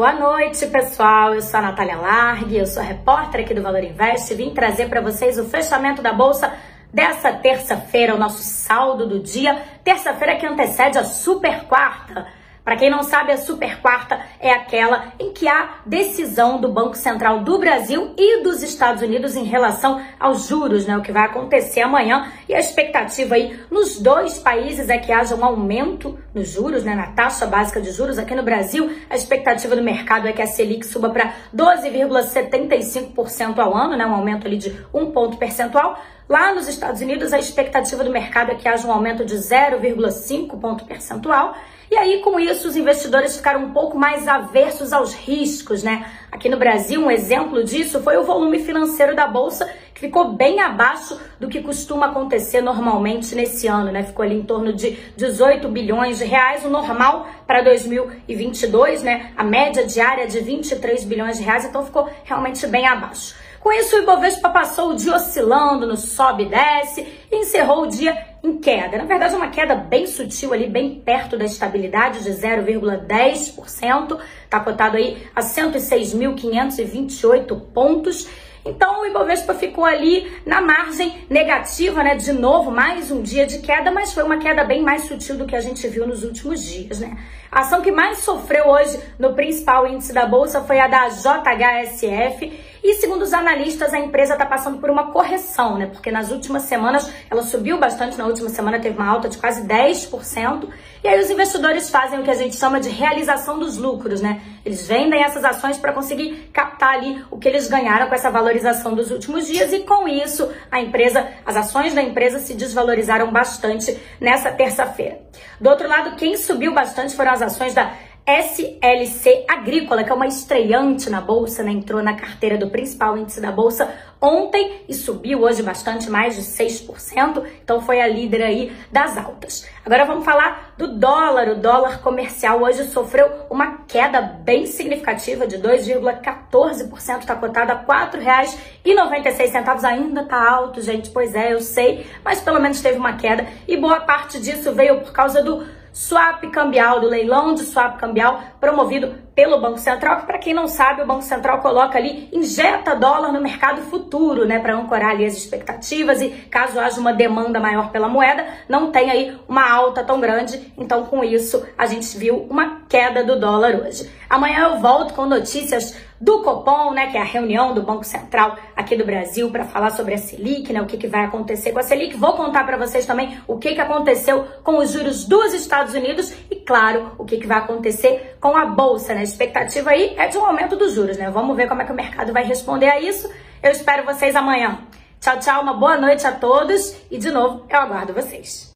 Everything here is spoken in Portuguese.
Boa noite, pessoal. Eu sou a Natália Largue, eu sou repórter aqui do Valor Invest e vim trazer para vocês o fechamento da bolsa dessa terça-feira, o nosso saldo do dia, terça-feira que antecede a super quarta. Para quem não sabe, a super quarta é aquela em que há decisão do Banco Central do Brasil e dos Estados Unidos em relação aos juros, né? O que vai acontecer amanhã e a expectativa aí nos dois países é que haja um aumento nos juros, né? Na taxa básica de juros aqui no Brasil, a expectativa do mercado é que a Selic suba para 12,75% ao ano, né? Um aumento ali de um ponto percentual. Lá nos Estados Unidos, a expectativa do mercado é que haja um aumento de 0,5 ponto percentual. E aí, com isso, os investidores ficaram um pouco mais aversos aos riscos, né? Aqui no Brasil, um exemplo disso foi o volume financeiro da Bolsa, que ficou bem abaixo do que costuma acontecer normalmente nesse ano, né? Ficou ali em torno de 18 bilhões de reais, o normal para 2022, né? A média diária de 23 bilhões de reais, então ficou realmente bem abaixo. Com isso, o Ibovespa passou o dia oscilando no sobe e desce e encerrou o dia em queda. Na verdade, uma queda bem sutil ali, bem perto da estabilidade de 0,10%. Está cotado aí a 106.528 pontos. Então o Ibovespa ficou ali na margem negativa, né? De novo, mais um dia de queda, mas foi uma queda bem mais sutil do que a gente viu nos últimos dias, né? A ação que mais sofreu hoje no principal índice da bolsa foi a da JHSF. E segundo os analistas, a empresa está passando por uma correção, né? Porque nas últimas semanas ela subiu bastante, na última semana teve uma alta de quase 10%. E aí os investidores fazem o que a gente chama de realização dos lucros, né? Eles vendem essas ações para conseguir captar ali o que eles ganharam com essa valorização dos últimos dias e com isso a empresa, as ações da empresa se desvalorizaram bastante nessa terça-feira. Do outro lado, quem subiu bastante foram as ações da SLC Agrícola, que é uma estreante na bolsa, né? entrou na carteira do principal índice da bolsa ontem e subiu hoje bastante, mais de 6%, então foi a líder aí das altas. Agora vamos falar do dólar. O dólar comercial hoje sofreu uma queda bem significativa de 2,14%, está cotado a R$ 4,96. Ainda tá alto, gente, pois é, eu sei, mas pelo menos teve uma queda e boa parte disso veio por causa do swap cambial, do leilão de swap cambial promovido pelo Banco Central, que para quem não sabe, o Banco Central coloca ali, injeta dólar no mercado futuro, né, para ancorar ali as expectativas e caso haja uma demanda maior pela moeda, não tem aí uma alta tão grande. Então, com isso, a gente viu uma queda do dólar hoje. Amanhã eu volto com notícias do Copom, né, que é a reunião do Banco Central aqui do Brasil para falar sobre a Selic, né, o que, que vai acontecer com a Selic. Vou contar para vocês também o que, que aconteceu com os juros dos Estados Unidos e, claro, o que, que vai acontecer com a Bolsa, né? A expectativa aí é de um aumento dos juros, né? Vamos ver como é que o mercado vai responder a isso. Eu espero vocês amanhã. Tchau, tchau, uma boa noite a todos e, de novo, eu aguardo vocês.